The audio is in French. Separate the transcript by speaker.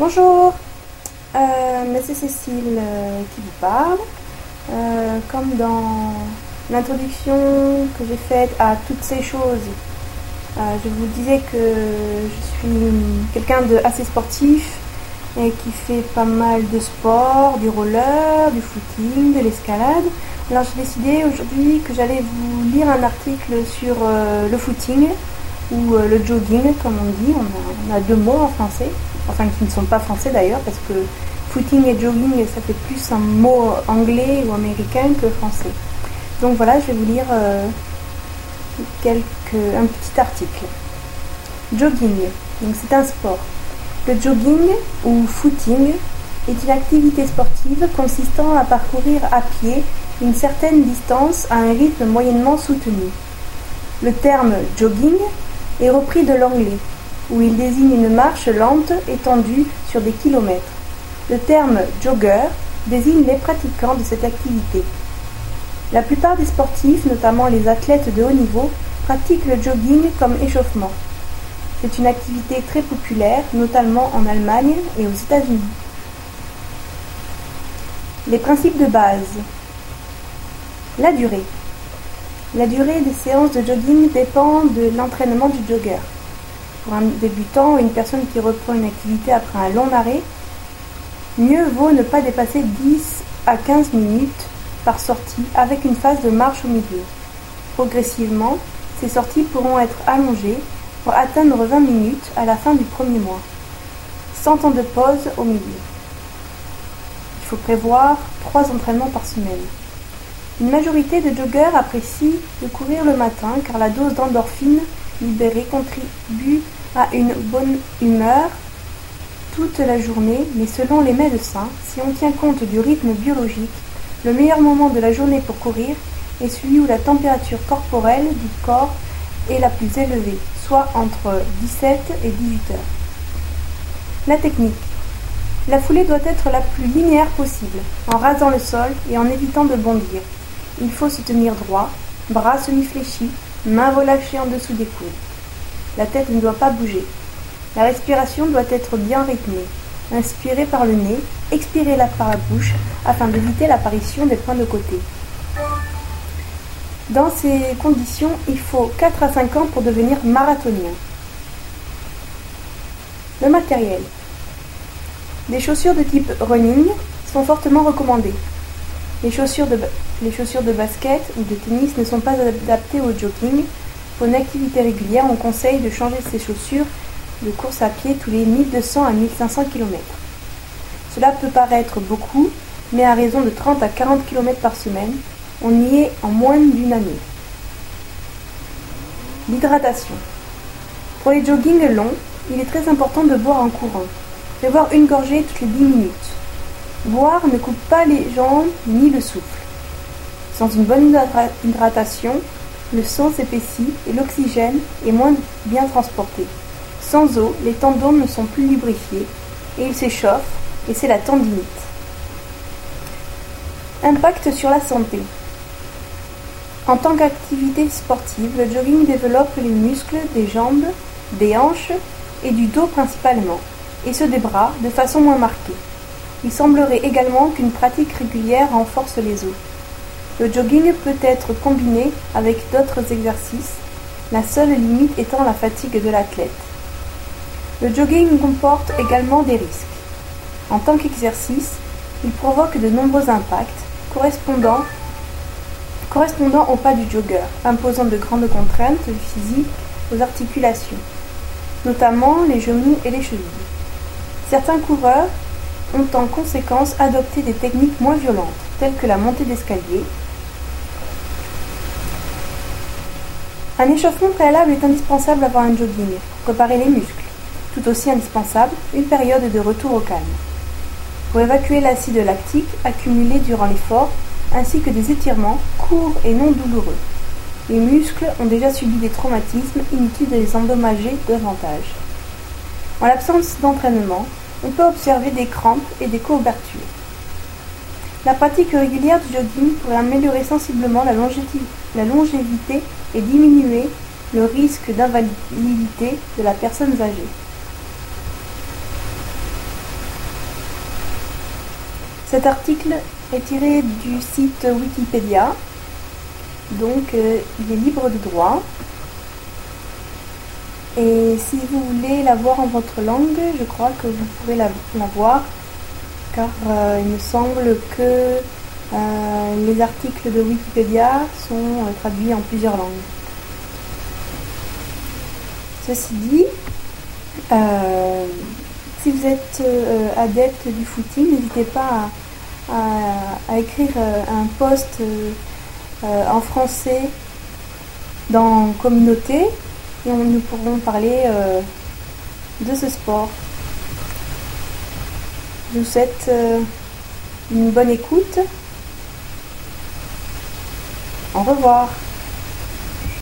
Speaker 1: Bonjour, euh, c'est Cécile euh, qui vous parle. Euh, comme dans l'introduction que j'ai faite à toutes ces choses, euh, je vous disais que je suis quelqu'un de assez sportif et qui fait pas mal de sport, du roller, du footing, de l'escalade. Alors j'ai décidé aujourd'hui que j'allais vous lire un article sur le footing ou le jogging comme on dit. On a, on a deux mots en français enfin qui ne sont pas français d'ailleurs, parce que footing et jogging, ça fait plus un mot anglais ou américain que français. Donc voilà, je vais vous lire euh, quelques, un petit article. Jogging, donc c'est un sport. Le jogging ou footing est une activité sportive consistant à parcourir à pied une certaine distance à un rythme moyennement soutenu. Le terme jogging est repris de l'anglais où il désigne une marche lente étendue sur des kilomètres. Le terme jogger désigne les pratiquants de cette activité. La plupart des sportifs, notamment les athlètes de haut niveau, pratiquent le jogging comme échauffement. C'est une activité très populaire, notamment en Allemagne et aux États-Unis. Les principes de base. La durée. La durée des séances de jogging dépend de l'entraînement du jogger. Pour un débutant ou une personne qui reprend une activité après un long arrêt, mieux vaut ne pas dépasser 10 à 15 minutes par sortie avec une phase de marche au milieu. Progressivement, ces sorties pourront être allongées pour atteindre 20 minutes à la fin du premier mois, sans temps de pause au milieu. Il faut prévoir 3 entraînements par semaine. Une majorité de joggeurs apprécient de courir le matin car la dose d'endorphine libérée contribue à une bonne humeur toute la journée, mais selon les médecins, si on tient compte du rythme biologique, le meilleur moment de la journée pour courir est celui où la température corporelle du corps est la plus élevée, soit entre 17 et 18 heures. La technique. La foulée doit être la plus linéaire possible, en rasant le sol et en évitant de bondir. Il faut se tenir droit, bras semi-fléchis, mains relâchées en dessous des coudes. La tête ne doit pas bouger. La respiration doit être bien rythmée. Inspirez par le nez, expirez par la bouche afin d'éviter l'apparition des points de côté. Dans ces conditions, il faut 4 à 5 ans pour devenir marathonien. Le matériel. Des chaussures de type running sont fortement recommandées. Les chaussures de, basket ou de tennis ne sont pas adaptées au jogging. Pour une activité régulière, on conseille de changer ses chaussures de course à pied tous les 1200 à 1500 km. Cela peut paraître beaucoup, mais à raison de 30 à 40 km par semaine, on y est en moins d'une année. L'hydratation. Pour les joggings longs, il est très important de boire en courant. Prévoir une gorgée toutes les 10 minutes. Boire ne coupe pas les jambes ni le souffle. Sans une bonne hydratation, le sang s'épaissit et l'oxygène est moins bien transporté. Sans eau, les tendons ne sont plus lubrifiés et ils s'échauffent et c'est la tendinite. Impact sur la santé. En tant qu'activité sportive, le jogging développe les muscles des jambes, des hanches et du dos principalement, et ceux des bras de façon moins marquée. Il semblerait également qu'une pratique régulière renforce les os. Le jogging peut être combiné avec d'autres exercices, la seule limite étant la fatigue de l'athlète. Le jogging comporte également des risques. En tant qu'exercice, il provoque de nombreux impacts correspondant, au pas du jogger, imposant de grandes contraintes physiques aux articulations, notamment les genoux et les chevilles. Certains coureurs ont en conséquence adopté des techniques moins violentes, telles que la montée d'escalier. Un échauffement préalable est indispensable avant un jogging, pour préparer les muscles. Tout aussi indispensable, une période de retour au calme. Pour évacuer l'acide lactique accumulé durant l'effort, ainsi que des étirements courts et non douloureux. Les muscles ont déjà subi des traumatismes, inutile de les endommager davantage. En l'absence d'entraînement, on peut observer des crampes et des courbatures. La pratique régulière du jogging pourrait améliorer sensiblement la, longévité et diminuer le risque d'invalidité de la personne âgée. Cet article est tiré du site Wikipédia, donc euh, il est libre de droit. Et si vous voulez la voir en votre langue, je crois que vous pourrez la, voir, car euh, il me semble que euh, les articles de Wikipédia sont traduits en plusieurs langues. Ceci dit, si vous êtes adepte du footing, n'hésitez pas à à, écrire euh, un post euh, euh, en français dans communauté et nous pourrons parler de ce sport. Je vous souhaite une bonne écoute. Au revoir.